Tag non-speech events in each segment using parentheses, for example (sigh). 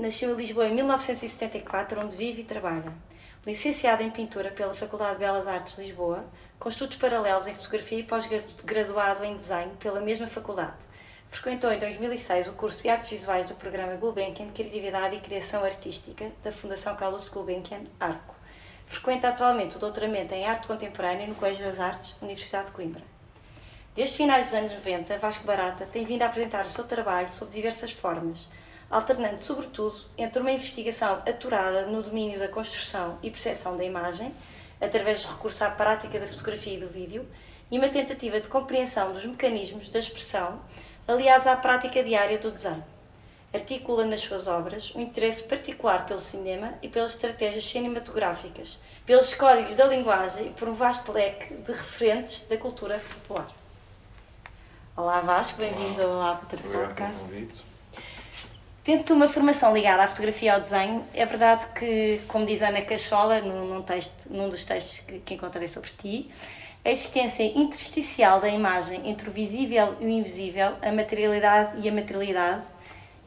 nasceu em Lisboa em 1974, onde vive e trabalha. Licenciado em pintura pela Faculdade de Belas Artes de Lisboa, com estudos paralelos em fotografia e pós-graduado em desenho pela mesma faculdade. Frequentou em 2006 o curso de Artes Visuais do programa Gulbenkian de Criatividade e Criação Artística da Fundação Carlos Gulbenkian, ARCO. Frequenta atualmente o doutoramento em Arte Contemporânea no Colégio das Artes, Universidade de Coimbra. Desde finais dos anos 90, Vasco Barata tem vindo a apresentar o seu trabalho sob diversas formas, alternando sobretudo entre uma investigação aturada no domínio da construção e percepção da imagem, através do recurso à prática da fotografia e do vídeo, e uma tentativa de compreensão dos mecanismos da expressão, aliás à prática diária do desenho. Articula nas suas obras um interesse particular pelo cinema e pelas estratégias cinematográficas, pelos códigos da linguagem e por um vasto leque de referentes da cultura popular. Olá Vasco, bem-vindo ao Apple Podcast. Tendo uma formação ligada à fotografia e ao desenho, é verdade que, como diz Ana Cachola, num, num, texto, num dos textos que, que encontrei sobre ti, a existência intersticial da imagem entre o visível e o invisível, a materialidade e a materialidade,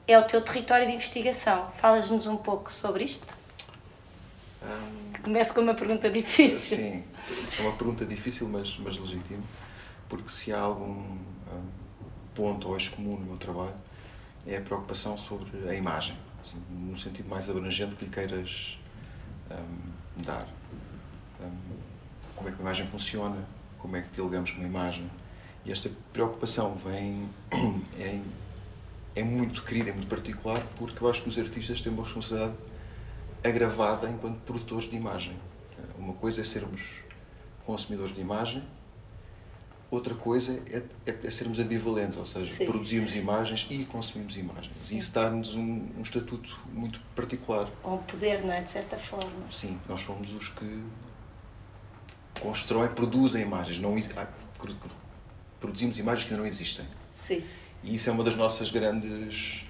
é o teu território de investigação. Falas-nos um pouco sobre isto? Um, Começo com uma pergunta difícil. Sim, é uma pergunta difícil, mas, mas legítima, porque se há algum um, ponto ou eixo comum no meu trabalho, é a preocupação sobre a imagem, assim, no sentido mais abrangente que lhe queiras um, dar. Um, como é que a imagem funciona, como é que dialogamos com a imagem. E esta preocupação vem, (coughs) é, é muito querida, é muito particular, porque eu acho que os artistas têm uma responsabilidade agravada enquanto produtores de imagem. Uma coisa é sermos consumidores de imagem, Outra coisa é, é, é, sermos ambivalentes, ou seja, Sim. produzirmos imagens e consumimos imagens. Sim. E isso dá-nos um, um, estatuto muito particular. Ou um poder, não é? De certa forma. Sim, nós somos os que constroem, produzem imagens. Não, ah, produzimos imagens que ainda não existem. Sim. E isso é uma das nossas grandes.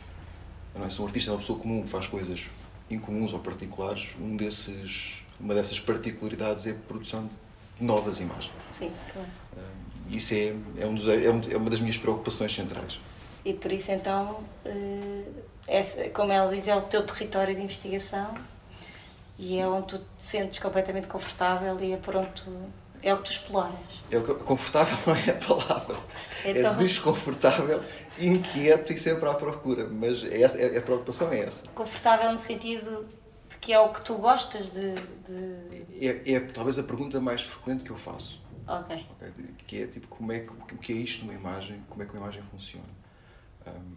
Não é? Se um artista é uma pessoa comum faz coisas incomuns ou particulares, um desses, uma dessas particularidades é a produção de novas imagens. Sim, claro. Um, isso é, é, um dos, é, é, uma das minhas preocupações centrais. E por isso, então, é, como ela diz, é o teu território de investigação e é onde tu te sentes completamente confortável e é por onde tu, é o que tu exploras. É o que, confortável (laughs) não é a palavra. É então... É desconfortável, inquieto e sempre à procura. Mas é, é, a preocupação é essa. Confortável no sentido de que é o que tu gostas de. de... É, é talvez a pergunta mais frequente que eu faço. Ok. okay? Que é tipo, como é que, o que é isto numa imagem, como é que uma imagem funciona. Um,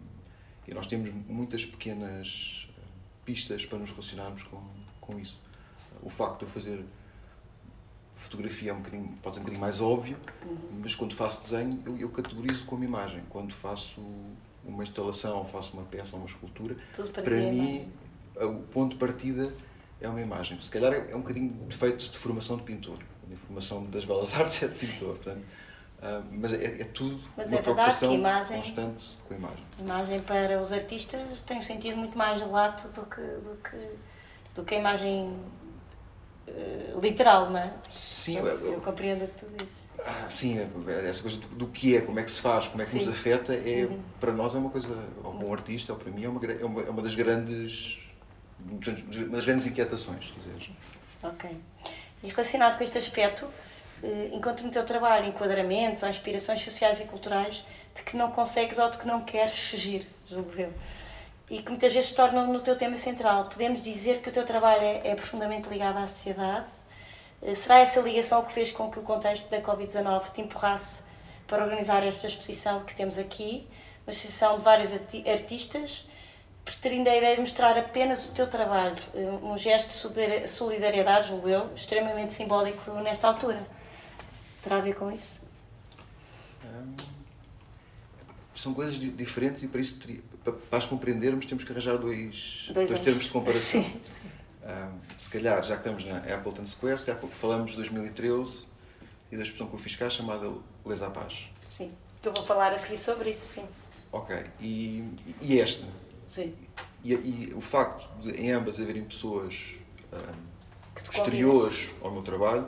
e nós temos muitas pequenas pistas para nos relacionarmos com, com isso. O facto de eu fazer fotografia é um bocadinho, pode ser um bocadinho mais óbvio, uhum. mas quando faço desenho eu, eu categorizo como imagem. Quando faço uma instalação, faço uma peça ou uma escultura, para, para mim o ponto de partida é uma imagem. Se calhar é, é um bocadinho defeito de formação de pintor a formação das belas artes é de pintor, portanto, uh, mas é, é, tudo mas uma é preocupação imagem, constante com a imagem. A imagem para os artistas tem um sentido muito mais lato do que, do que, do que a imagem uh, literal, não é? Sim, eu, eu, eu compreendo o que tu dizes. Ah, sim, é, é essa coisa do, do, que é, como é que se faz, como é que sim. nos afeta, é, uhum. para nós é uma coisa, ou um artista, ou para mim, é uma, é uma, é uma das grandes uma das grandes inquietações, se quiseres. Ok. E relacionado com este aspecto, eh, encontro no teu trabalho enquadramentos ou inspirações sociais e culturais de que não consegues ou de que não queres fugir, julgo eu. E que muitas vezes se tornam no teu tema central. Podemos dizer que o teu trabalho é, é profundamente ligado à sociedade? Eh, será essa ligação que fez com que o contexto da Covid-19 te empurrasse para organizar esta exposição que temos aqui? Uma exposição de vários artistas preterindo a ideia de mostrar apenas o teu trabalho, um gesto de solidariedade, julgo eu, extremamente simbólico nesta altura. Terá a ver com isso? Hum, são coisas diferentes e para isso, para as compreendermos temos que arranjar dois, Dois dois termos de comparação. (laughs) Sim. Ah, se calhar, já que estamos na Appleton Square, se calhar falamos de 2013 e da expressão que eu fiz cá chamada Les à Paz. Sim. Que eu vou falar a seguir sobre isso, sim. Ok, e, e esta? Sim. E, e o facto de em ambas haverem pessoas tu exteriores ao meu trabalho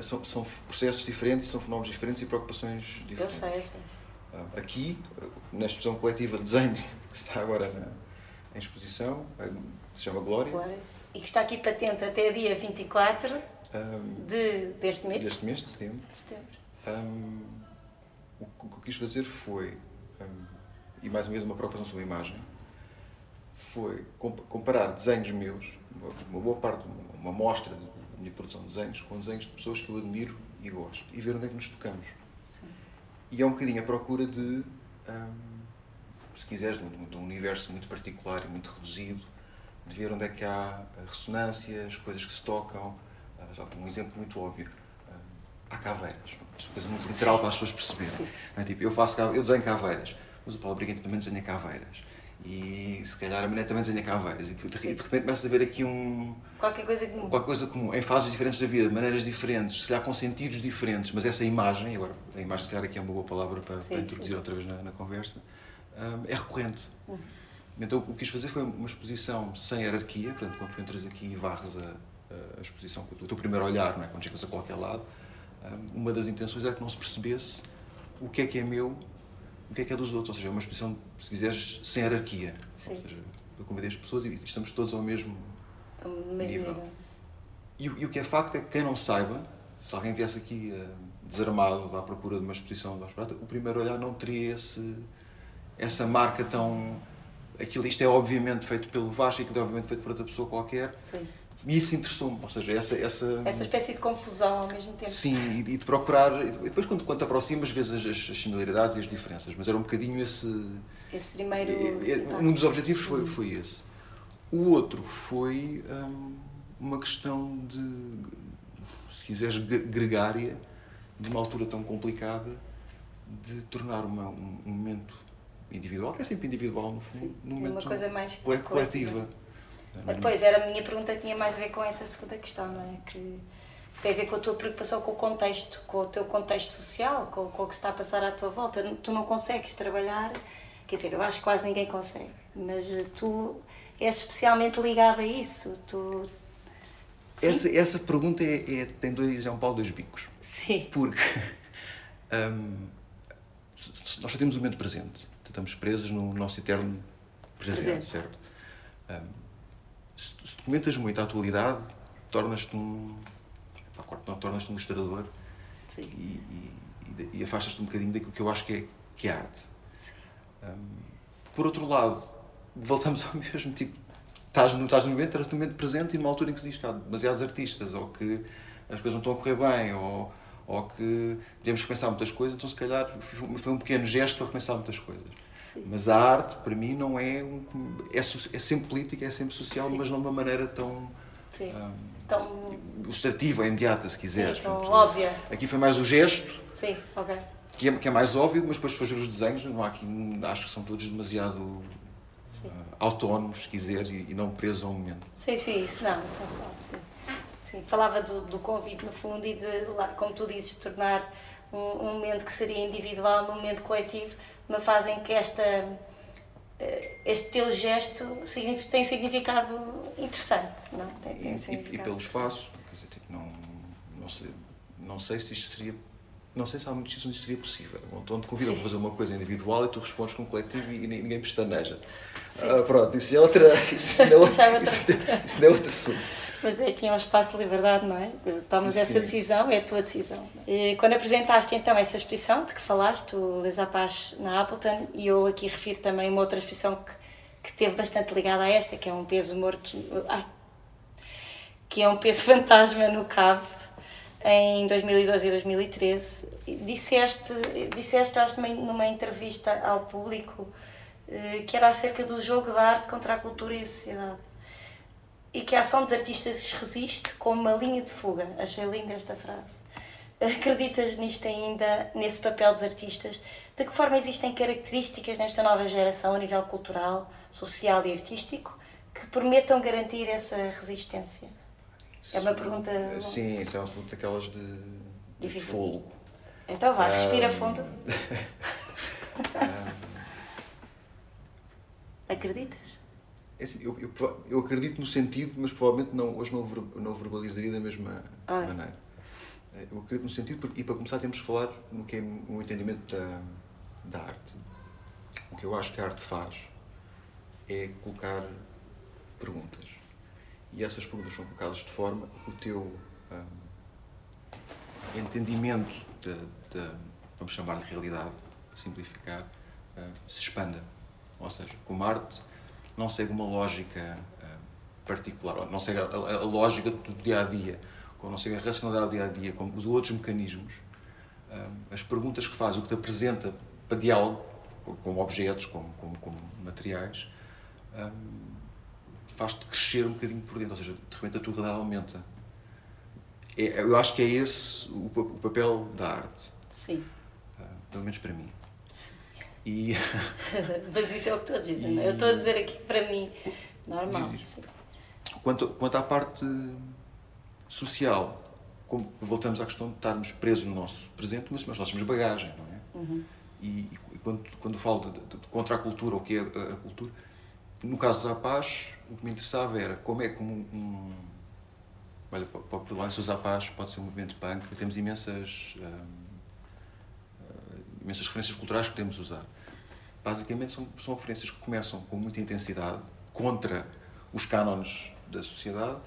são, são processos diferentes, são fenómenos diferentes e preocupações Eu diferentes. sei, eu sei. Aqui, na exposição coletiva de desenhos (laughs) que está agora na, em exposição, que se chama Glória, Agora, e que está aqui patente até dia 24 ah, de, deste mês. deste mês de setembro, de setembro. ah, o que o que eu quis fazer foi, ah, e mais uma vez uma preocupação sobre a imagem, foi comp- comparar desenhos meus, uma, boa parte, uma, amostra da minha produção de desenhos, com desenhos de pessoas que eu admiro e gosto, e ver onde é que nos tocamos. Sim. E é um bocadinho a procura de, hum, se quiseres, de um, de um universo muito particular e muito reduzido, de ver onde é que há eh, ressonâncias, coisas que se tocam. Ah, só um exemplo muito óbvio. hum, há caveiras. Uma coisa muito literal para as pessoas perceberem. É? tipo, eu, faço, eu desenho caveiras, mas o Paulo Briguento também desenha caveiras. E se calhar a Mané também desenha caveiras. E de, de, repente começa a haver aqui um, Qualquer coisa mude. qualquer coisa comum, em fases diferentes da vida, de maneiras diferentes, se calhar com sentidos diferentes, mas essa imagem, agora a imagem se calhar aqui é uma boa palavra para, para Sim, introduzir sim. outra vez na, na conversa, hum, é recorrente. Uhum. Então o que quis fazer foi uma exposição sem hierarquia, portanto quando tu entras aqui e varres a, a- exposição com o teu primeiro olhar, não é? quando chegas a qualquer lado, hum, uma das intenções era que não se percebesse o que é que é meu, o que é que é dos outros, ou seja, é uma exposição, se quiseres, sem hierarquia. Sim. Ou seja, eu convidei as pessoas e estamos todos ao mesmo Estão no mesmo Nível. nível. e, o- e o que é facto é que quem não saiba, se alguém viesse aqui eh, desarmado à procura de uma exposição de Ars Prata, o primeiro olhar não teria esse, essa marca tão. Aquilo, isto é obviamente feito pelo Vasco, aquilo é obviamente feito por outra pessoa qualquer. Sim. E isso interessou-me, ou seja, essa. essa, Essa espécie de confusão ao mesmo tempo. Sim, e, e de procurar. E depois, quando, quando te aproximas, vês as, as, similaridades e as diferenças, mas era um bocadinho esse. Esse primeiro. É, é, Um dos objetivos foi, foi esse. O outro foi hum, uma questão de, se quiseres, gre- gregária, de uma altura tão complicada, de tornar uma, um, um momento individual, que é sempre individual no fundo, Sim, num uma momento coisa mais cole- coletiva. Depois, era a minha pergunta tinha mais a ver com essa segunda questão, não é? Que tem a ver com a tua preocupação com o contexto, com o teu contexto social, com, com o que está a passar à tua volta. Tu não consegues trabalhar, quer dizer, eu acho que quase ninguém consegue, mas tu és especialmente ligado a isso. Tu. Sim? Essa, essa pergunta é, é- tem dois, é um pau dois bicos. Sim. Porque (laughs) se nós só temos o momento presente. Estamos presos no nosso eterno presente, Presente. certo? Hum, se, se documentas muito a atualidade, tornas-te um. pá, tornas-te um ilustrador Sim. e, e, e afastas-te um bocadinho daquilo que eu acho que é, que é arte. Hum, por outro lado, voltamos (laughs) ao mesmo tipo. Estás no, estás no momento, estás no momento presente e numa altura em que se diz que há demasiados artistas, ou que as coisas não estão a correr bem, ou, ou que temos que pensar muitas coisas, então se calhar foi foi um pequeno gesto para repensar muitas coisas. Sim. Mas a arte, para mim, não é um. É, é sempre política, é sempre social, Sim. mas não de uma maneira tão Sim. hum, Então, ilustrativa ou imediata, se sim, quiseres. então Portanto, óbvia. Aqui foi mais o gesto, Sim, ok. que é, que é mais óbvio, mas depois fazer os desenhos, não há aqui, acho que são todos demasiado Sim. ah, autónomos, se quiseres, e, não presos ao momento. Sim, sim, isso não, isso não são, sim. sim. Falava do, do convite, no fundo, e de, como tu dizes, tornar um, um momento que seria individual num momento coletivo, numa fase em que esta, eh, este teu gesto tem um significado interessante, não é? Tem, E, tem um e- e significado. pelo espaço, quer dizer, tipo, não, não, sei, não sei se isto seria. Não sei se há muitos sítios onde isto seria possível. Então te convidam para fazer uma coisa individual e tu respondes com um coletivo e ninguém ninguém pestaneja. Ah, pronto, isso é outra. (laughs) Isso não é, Já é outra isso, isso não é outro assunto. Mas é aqui é um espaço de liberdade, não é? Tomas essa Sim. decisão, é a tua decisão. E quando apresentaste então essa exposição de que falaste, o Les Apaches na Appleton, e eu aqui refiro também uma outra exposição que, que teve bastante ligada a esta, que é um peso morto. Ai, que é um peso (laughs) fantasma no Cabo, em 2012 e 2013. E Disseste, disseste acho, numa, numa entrevista ao público, que era acerca do jogo da arte contra a cultura e a sociedade e que a ação dos artistas resiste como uma linha de fuga. Achei linda esta frase. acreditas nisto ainda, nesse papel dos artistas? De que forma existem características nesta nova geração a nível cultural, social e artístico que permitam garantir essa resistência? É uma pergunta. Sim, isso é uma pergunta daquelas de, de fogo. Então vá, respira um... fundo. (laughs) (laughs) Acreditas? É assim, eu, eu, eu, acredito no sentido, mas provavelmente não, hoje não, não verbalizaria da mesma ah. maneira. Eu acredito no sentido, e para começar temos de falar no que é o entendimento da, da arte. O que eu acho que a arte faz é colocar perguntas. E essas perguntas são colocadas de forma que o teu um, entendimento da, vamos chamar de realidade, simplificar, uh, se expanda. Ou seja, como arte não segue uma lógica uh, particular, não segue a, a, a, lógica do dia a dia, como não segue a racionalidade do dia a dia, como os outros mecanismos, uh, as perguntas que faz, o que te apresenta para diálogo, como objetos, como, como, como materiais, um, faz-te crescer um bocadinho por dentro, ou seja, de repente a tua realidade aumenta. É, eu acho que é esse o, papel da arte. Sim. Pelo menos para mim. E... (laughs) Mas isso é o que a dizer, e... É? eu estou a dizer aqui para mim, normal. Quanto, quanto à parte social, como voltamos à questão de estarmos presos no nosso presente, mas, mas nós temos bagagem, não é? Uhum. E, e, quando, quando falo de, de, de, contra a cultura, o que é a, a, cultura, no caso da Paz, o que me interessava era como é que um, um olha, para o Lance Zapaz pode ser um movimento punk, temos imensas, um, imensas referências culturais que podemos usar. Basicamente são, são referências que começam com muita intensidade contra os cânones da sociedade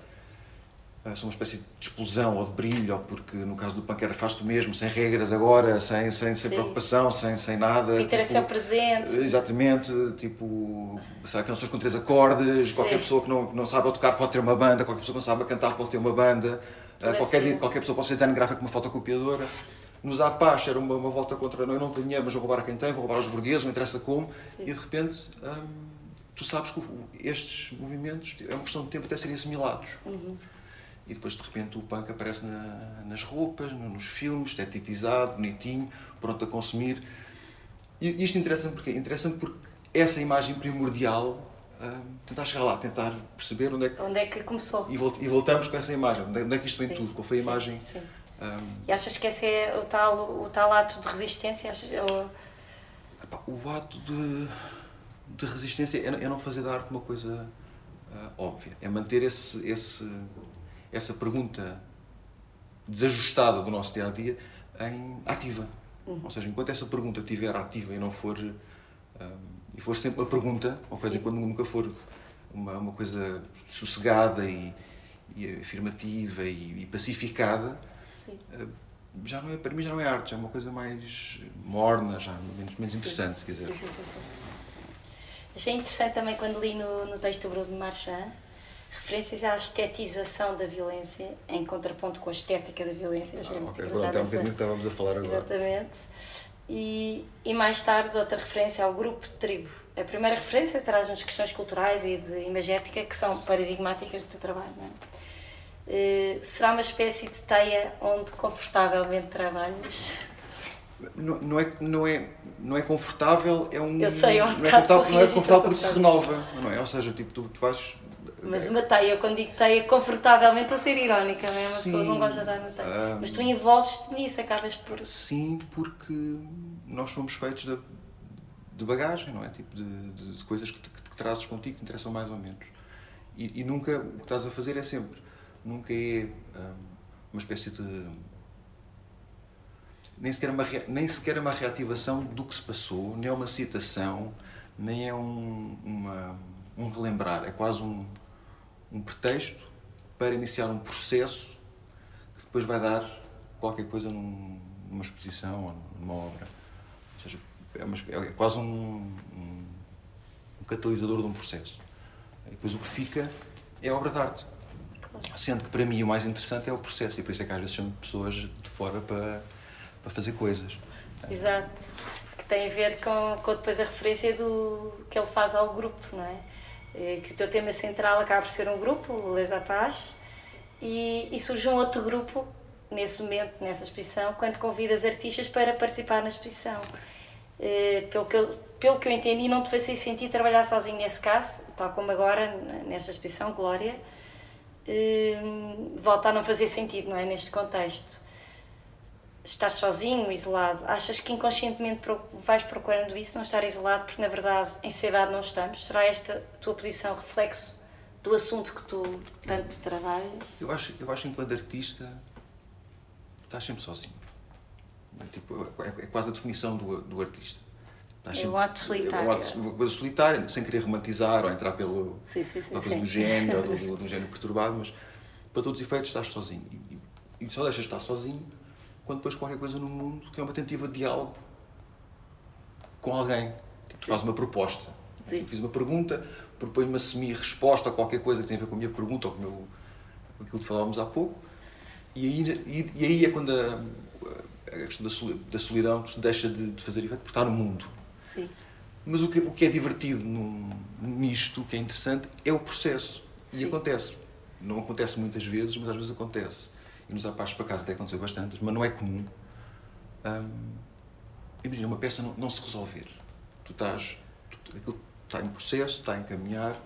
ah, são uma espécie de explosão ou de brilho, ou porque no caso do punk era faz tu mesmo, sem regras agora, sem, sem, sem preocupação, sem, sem nada. Interação tipo, presente. Exatamente, tipo, sabe, canções com três acordes, Sim. qualquer pessoa que não, que não sabe tocar pode ter uma banda, qualquer pessoa que não sabe cantar pode ter uma banda, uh, qualquer, qualquer pessoa pode ser gráfica com uma fotocopiadora. Nos Apache era uma, uma volta contra, eu não tenho dinheiro, mas vou roubar a quem tem, vou roubar aos burgueses, não interessa como, Sim. e de repente. Hum, tu sabes que estes movimentos é uma questão de tempo até serem assimilados. Uhum e depois de repente o punk aparece na, nas roupas, nos filmes, esteticizado, bonitinho, pronto a consumir. E isto interessa-me porque interessa-me porque essa imagem primordial uh, tentar chegar lá, tentar perceber onde é que onde é que começou e, volt, voltamos com essa imagem, onde é, onde é que isto vem sim, tudo, qual foi a sim, imagem? Sim. Um, e achas que esse é o tal o tal ato de resistência? Achas, ou... O ato de, de resistência é, é não fazer da arte uma coisa uh, óbvia, é manter esse esse essa pergunta desajustada do nosso dia a dia em ativa. Uhum. Ou seja, enquanto essa pergunta estiver ativa e não for. Um, e for sempre uma pergunta, ou seja, quando nunca for uma, uma coisa sossegada e, e afirmativa e, e pacificada, uh, já não é, para mim já não é arte, já é uma coisa mais morna, já menos, menos interessante, se quiser. Sim, sim, sim, Achei interessante também quando li no, no texto do Bruno Marchand referências à estetização da violência, em contraponto com a estética da violência. Ah, okay, pronto, é um bocadinho que estávamos a falar agora. Exatamente. E, e mais tarde, outra referência ao grupo de tribo. A primeira referência traz-nos questões culturais e de imagética que são paradigmáticas do teu trabalho. Não é? Uh, será uma espécie de teia onde confortavelmente trabalhas? Não, não, é, não, é, não é confortável, é um. Eu sei, é um não é confortável, não é confortável porque se renova, não é? Ou seja, tipo, tu, tu vais mas uma teia, quando digo teia, confortavelmente, estou a ser irónica, não é? Uma pessoa não gosta de dar uma teia. Um, Mas tu envolves-te nisso, acabas por. Sim, porque nós somos feitos de, de bagagem, não é? Tipo, de, de, de coisas que, que, que, trazes contigo que interessam mais ou menos. E, e, nunca, o que estás a fazer é sempre, nunca é um, uma espécie de. Nem sequer, uma, nem sequer uma reativação do que se passou, nem é uma citação, nem é um, uma, um relembrar, é quase um, um pretexto para iniciar um processo que depois vai dar qualquer coisa num, numa exposição ou numa obra. Ou seja, é, uma, é quase um, um, um, catalisador de um processo. E depois o que fica é obra de arte. Sendo que para mim o mais interessante é o processo, e por isso é que às vezes chamo pessoas de fora para, para fazer coisas. Exato. Que tem a ver com, com depois a referência do que ele faz ao grupo, não é? Eh, que o teu tema central acaba por ser um grupo, o Les Paz, e, e surge um outro grupo nesse momento, nessa exposição, quando convidas artistas para participar na exposição. Uh, pelo, que eu, pelo que eu entendi, não te fazia sentido trabalhar sozinho nesse caso, tal como agora, nesta exposição, Glória, uh, volta a não fazer sentido, não é? Neste contexto. Estar sozinho, isolado. Achas que inconscientemente vais procurando isso, não estar isolado, porque na verdade em sociedade não estamos? Será esta tua posição reflexo do assunto que tu tanto trabalhas? Eu acho, eu acho enquanto artista estás sempre sozinho. É, tipo, é, é quase a definição do, do artista. Sempre, um ato solitário. Ato, uma coisa solitária, sem querer romantizar ou entrar pelo, sim, sim, sim, coisa do gênio ou (laughs) do, do, gênio perturbado, mas para todos os efeitos estás sozinho. E, e, só deixas de estar sozinho quando depois qualquer coisa no mundo que é uma tentativa de diálogo com alguém. Tipo, faz uma proposta. Sim. Fiz uma pergunta, proponho-me assumir resposta a qualquer coisa que tem a ver com a minha pergunta ou com, meu, com aquilo que falávamos há pouco. E aí, e, e aí é quando a, a questão da solidão se deixa de, de fazer efeito, porque está no mundo. Sim. Mas o que, o que é divertido num, nisto, o que é interessante, é o processo. Sim. E acontece. Não acontece muitas vezes, mas às vezes acontece. E nos apaixos para casa até aconteceu bastante, mas não é comum. Hum, imagina uma peça não, não se resolver. Tu estás. Tu, aquilo está em processo, está a encaminhar,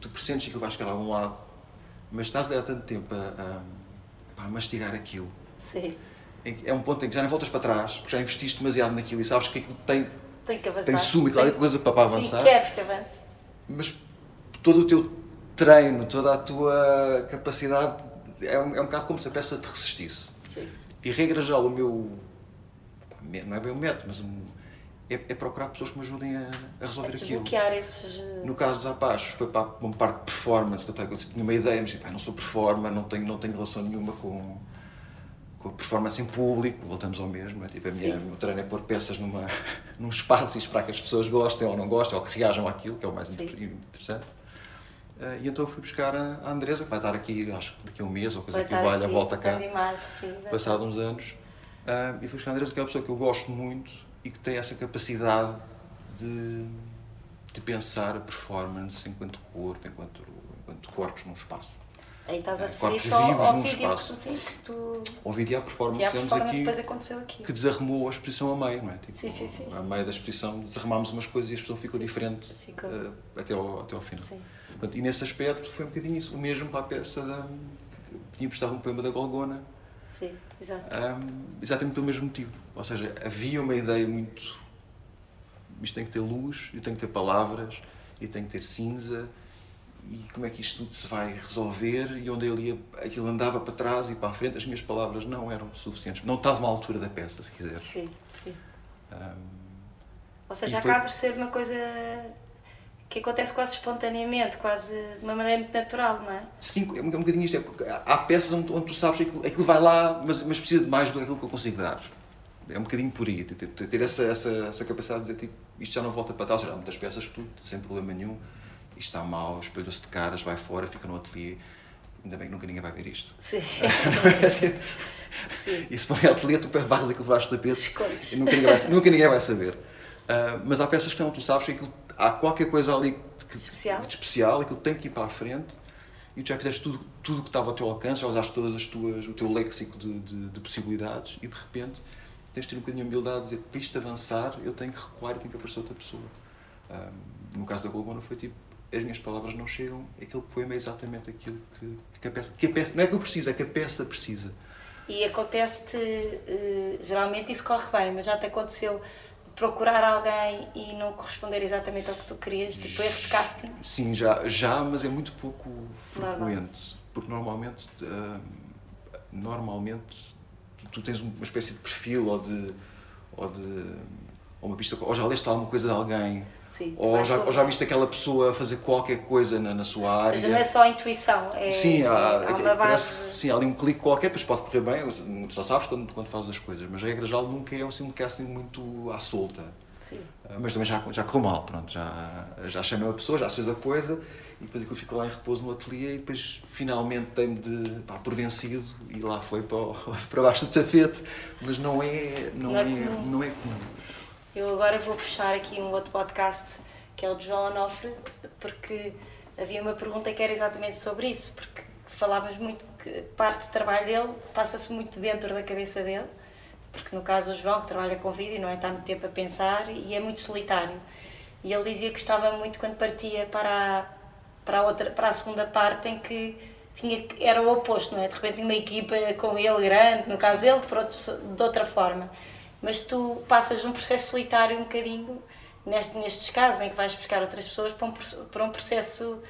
tu pressentes que aquilo vai chegar a algum lado, mas estás há tanto tempo a, a, a mastigar aquilo. Sim. É um ponto em que já nem voltas para trás, porque já investiste demasiado naquilo e sabes que aquilo tem, tem que avançar. Tem sumo e qualquer coisa para, para avançar. Sim, queres que avance. Mas todo o teu treino, toda a tua capacidade, é um, é um bocado como se a peça te resistisse. Sim. E regra já o meu. Não é bem o método, mas é, é, procurar pessoas que me ajudem a, a resolver a aquilo. esses. Eh, no caso dos Apaches, foi para uma parte de performance, que eu, eu tinha uma ideia, mas pá, não sou performer, não tenho, não tenho relação nenhuma com, com a performance em público, voltamos ao mesmo. É? Tipo, a minha, o meu treino é pôr peças numa, (laughs) num espaço e esperar que as pessoas gostem ou não gostem, ou que reajam àquilo, que é o mais Sim. interessante. Uh, e então fui buscar a Andresa, que vai estar aqui, acho que daqui a um mês, ou coisa vai que valha, volta cá, mais, sim, passado uns anos. Uh, e fui buscar a Andresa, que é uma pessoa que eu gosto muito e que tem essa capacidade de, de pensar a performance enquanto corpo, enquanto, enquanto corpos num espaço. Aí estás a é, corpos vivos ao, num espaço. Que tu, que tu... Ao vídeo a performance que temos aqui, aqui, que desarrumou a exposição a meio, não é? Tipo, sim, sim, sim. A meio da exposição desarmámos umas coisas e a exposição ficou diferente ficou. Uh, até, ao, até ao final. Portanto, e nesse aspecto foi um bocadinho isso. O mesmo para a peça da. Tinha emprestado um poema da Golgona Sim, exato. Um, exatamente pelo mesmo motivo. Ou seja, havia uma ideia muito. Isto tem que ter luz, e tem que ter palavras, e tem que ter cinza, e como é que isto tudo se vai resolver, e onde ele ia, aquilo andava para trás e para a frente, as minhas palavras não eram suficientes. Não estava à altura da peça, se quiser. Sim, sim. Um, Ou seja, foi... acaba por ser uma coisa que acontece quase espontaneamente, quase de uma maneira muito natural, não é? Sim, é um bocadinho isto. É, há peças onde, onde tu sabes que aquilo, aquilo, vai lá, mas, mas precisa de mais do que aquilo que eu consigo dar. É um bocadinho por aí, ter, ter essa, essa, essa capacidade de dizer tipo, isto já não volta para seja, há muitas peças que tu, sem problema nenhum, isto está mal, espelhou-se de caras, vai fora, fica no ateliê. Ainda bem que nunca ninguém vai ver isto. Sim. (laughs) Sim. E se for em ateliê, tu varres aquilo debaixo do tapete e nunca ninguém vai, nunca ninguém vai saber. Uh, mas há peças que não, tu sabes que aquilo há qualquer coisa ali que, especial. de especial, aquilo tem que ir para a frente e tu já fizeste tudo, tudo que estava ao teu alcance, já usaste todas as tuas, o teu léxico de, de, de possibilidades e de repente tens de ter um bocadinho de humildade de dizer para isto avançar eu tenho que recuar e tenho que aparecer outra pessoa. Um, no caso da Golgona foi tipo as minhas palavras não chegam, aquele poema é exatamente aquilo que, que, a, peça, que a peça, não é que eu preciso, é que a peça precisa. E acontece-te, uh, geralmente isso corre bem, mas já te aconteceu procurar alguém e não corresponder exatamente ao que tu querias, tipo erro de casting? Sim, já, já mas é muito pouco frequente. Normal. Porque normalmente, uh, normalmente tu, tu, tens uma espécie de perfil ou de. ou de ou uma pista, ou já leste alguma coisa de alguém, Sim, ou, já, ou já viste aquela pessoa fazer qualquer coisa na, na sua área. Ou seja, não é só a intuição, é, sim, há, há uma base... parece, sim, há ali um clique qualquer, depois pode correr bem, tu só sabes quando, quando fazes as coisas, mas a regra geral nunca é assim, um casting muito à solta. Sim. Ah, mas também já, já correu mal, pronto, já, já chamei a pessoa, já se fez a coisa e depois aquilo ficou lá em repouso no ateliê e depois finalmente dei-me de, pá, por vencido e lá foi para, (laughs) para baixo do tapete, mas não é, não, não é, é comum. não é comum. Eu agora vou puxar aqui um outro podcast que é o de João Onofre, porque havia uma pergunta que era exatamente sobre isso, porque falavas muito que parte do trabalho dele passa-se muito dentro da cabeça dele, porque no caso o João, que trabalha com vídeo, não é? Está muito tempo a pensar e é muito solitário. E ele dizia que gostava muito quando partia para a, para a, outra, para a segunda parte em que tinha, era o oposto, não é? De repente tinha uma equipa com ele grande, no caso ele, por outro, de outra forma. Mas tu passas um processo solitário um bocadinho neste, nestes casos em que vais buscar outras pessoas para um, para um processo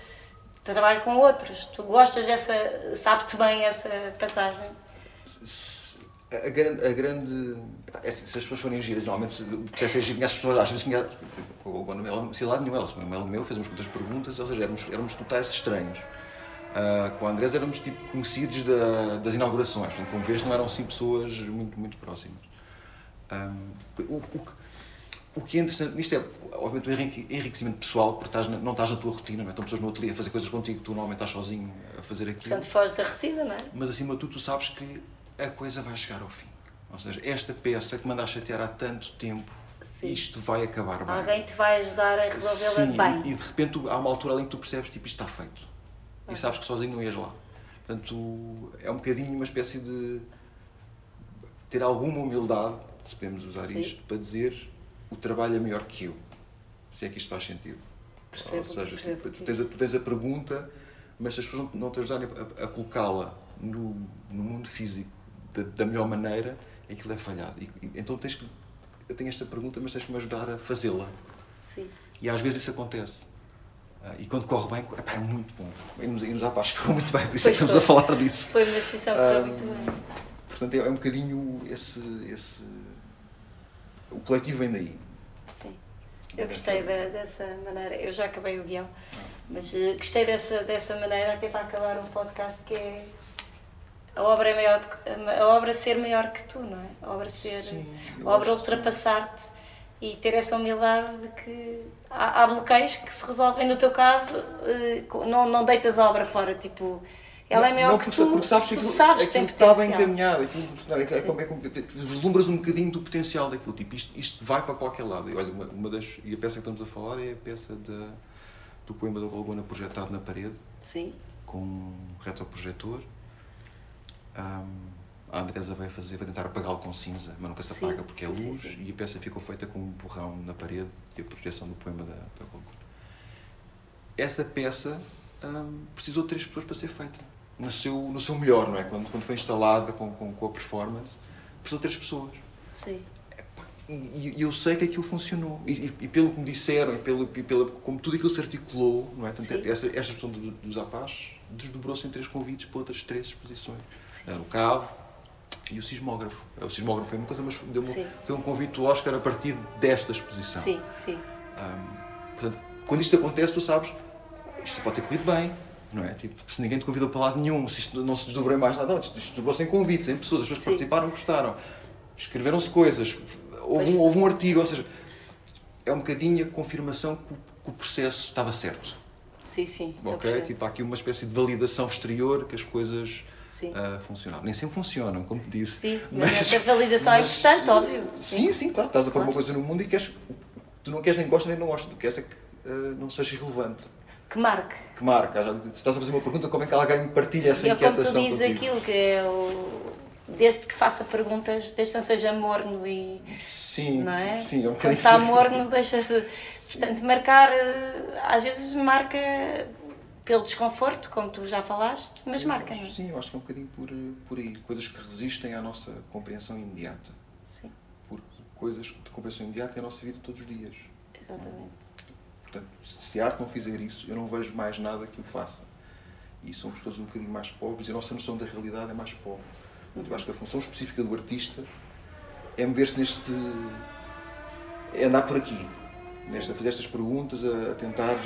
de trabalho com outros. Tu gostas dessa, sabe-te bem essa passagem? A grande, a grande é assim, se as pessoas forem giras, normalmente o processo é giro, as pessoas às vezes tinha, quando ela não lado nenhum, ela, o meu fez muitas perguntas, ou seja, éramos, éramos totais estranhos. Uh, com a Andrés éramos tipo conhecidos da, das inaugurações, portanto, como vês, não eram assim pessoas muito, muito próximas. Um, o, o, o, que é interessante nisto é, obviamente, o enriquecimento pessoal, porque estás na, não estás na tua rotina, não é? estão pessoas no ateliê a fazer coisas contigo, tu normalmente estás sozinho a fazer aquilo. Portanto, foges da rotina, não é? Mas acima de tudo, tu sabes que a coisa vai chegar ao fim. Ou seja, esta peça que a chatear há tanto tempo, Sim. isto vai acabar bem. Alguém te vai ajudar a resolvê-la bem. E, e de repente há uma altura ali que tu percebes, tipo, isto está feito e sabes que sozinho não ias lá. Portanto, é um bocadinho uma espécie de ter alguma humildade, se podemos usar Sim. isto, para dizer o trabalho é melhor que eu. Se é que isto faz sentido. Percebo, Ou seja, tipo, tu, tens a, tu tens a pergunta, mas se as pessoas não, te ajudarem a, a colocá-la no, no mundo físico da, da, melhor maneira, aquilo é falhado. E, e, então tens que. Eu tenho esta pergunta, mas tens que me ajudar a fazê-la. E às vezes isso acontece. Uh, e quando corre bem, é muito bom. Irmos à paz correu muito bem, por isso é que estamos a falar disso. Foi uma decisão que correu muito bem. Portanto, é, é, um bocadinho esse, esse. O coletivo vem daí. Sim. Eu gostei da, dessa maneira. Eu já acabei o guião, ah. mas uh, gostei dessa, dessa maneira, até para acabar um podcast que é. A obra, é maior, a obra ser maior que tu, não é? A obra ser. Sim, a obra ultrapassar-te e ter essa humildade de que há, há, bloqueios que se resolvem no teu caso, eh, não, não deitas a obra fora, tipo, ela é maior não, porque, que tu, porque sabes tu aquilo, sabes que aquilo está bem encaminhado, aquilo, é, é, como, é vislumbras um bocadinho do potencial daquilo, tipo, isto, isto vai para qualquer lado. E olha, uma, uma das, e a peça que estamos a falar é a peça da, do poema da Golgona projetado na parede, Sim. com um retroprojetor. Um, a Andresa vai fazer, vai tentar apagá-lo com cinza, mas nunca se apaga sim, porque é luz sim, sim, e a peça ficou feita com um borrão na parede e a projeção do poema da, da Essa peça hum, precisou de três pessoas para ser feita. No seu, no seu melhor, não é? Quando, quando foi instalada com, com, com a performance, precisou três pessoas. Sim. E, e eu sei que aquilo funcionou. E, e, e, pelo que me disseram, e pelo, e pelo, como tudo aquilo se articulou, não é? Tanto essa, esta questão dos Apachos desdobrou-se em três convites para outras três exposições. Sim. O Cavo, e o sismógrafo. O sismógrafo foi uma coisa, mas deu foi um convite do Oscar a partir desta exposição. Sim, sim. Um, portanto, quando isto acontece, tu sabes, isto pode ter corrido bem, não é? Tipo, se ninguém te convidou para lado nenhum, se isto não se desdobrou mais nada, não, isto desdobrou sem convite, sem pessoas, as pessoas sim. participaram, gostaram, escreveram-se coisas, houve um, houve um artigo, ou seja, é um bocadinho a confirmação que o, que o processo estava certo. Sim, sim. Ok? Tipo, há aqui uma espécie de validação exterior que as coisas uh, funcionar. Nem sempre funcionam, como te disse. Sim, (laughs) mas, a validação é mas, é importante, óbvio. Sim, sim, claro. Estás a pôr claro. uma coisa no mundo e queres. Tu não queres nem gostas nem não gostas. Tu queres é que uh, não seja irrelevante. Que marque. Que marque. Se estás a fazer uma pergunta, como é que alguém partilha essa e inquietação? Como tu dizes aquilo que é o desde que faça perguntas, desde que não seja morno e. Sim, não é? sim, é um Quando está morno, deixa de. Portanto, marcar, eh, às vezes marca pelo desconforto, como tu já falaste, mas marca, não é? Sim, eu acho que é um bocadinho por, por aí. Coisas que resistem à nossa compreensão imediata. Sim. Porque coisas de compreensão imediata é a nossa vida todos os dias. Exatamente. Portanto, se a arte não fizer isso, eu não vejo mais nada que o faça. E somos todos um bocadinho mais pobres e a nossa noção da realidade é mais pobre. Portanto, eu acho que a função específica do artista é mover-se neste. é andar por aqui. Nesta, fazer estas perguntas, a, a tentar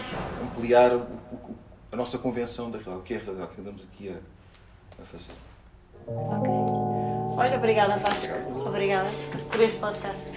ampliar o, o, a nossa convenção da realidade, o que é a realidade que andamos aqui a, a fazer. Ok. Olha, obrigada, Vasco. Obrigada por este podcast.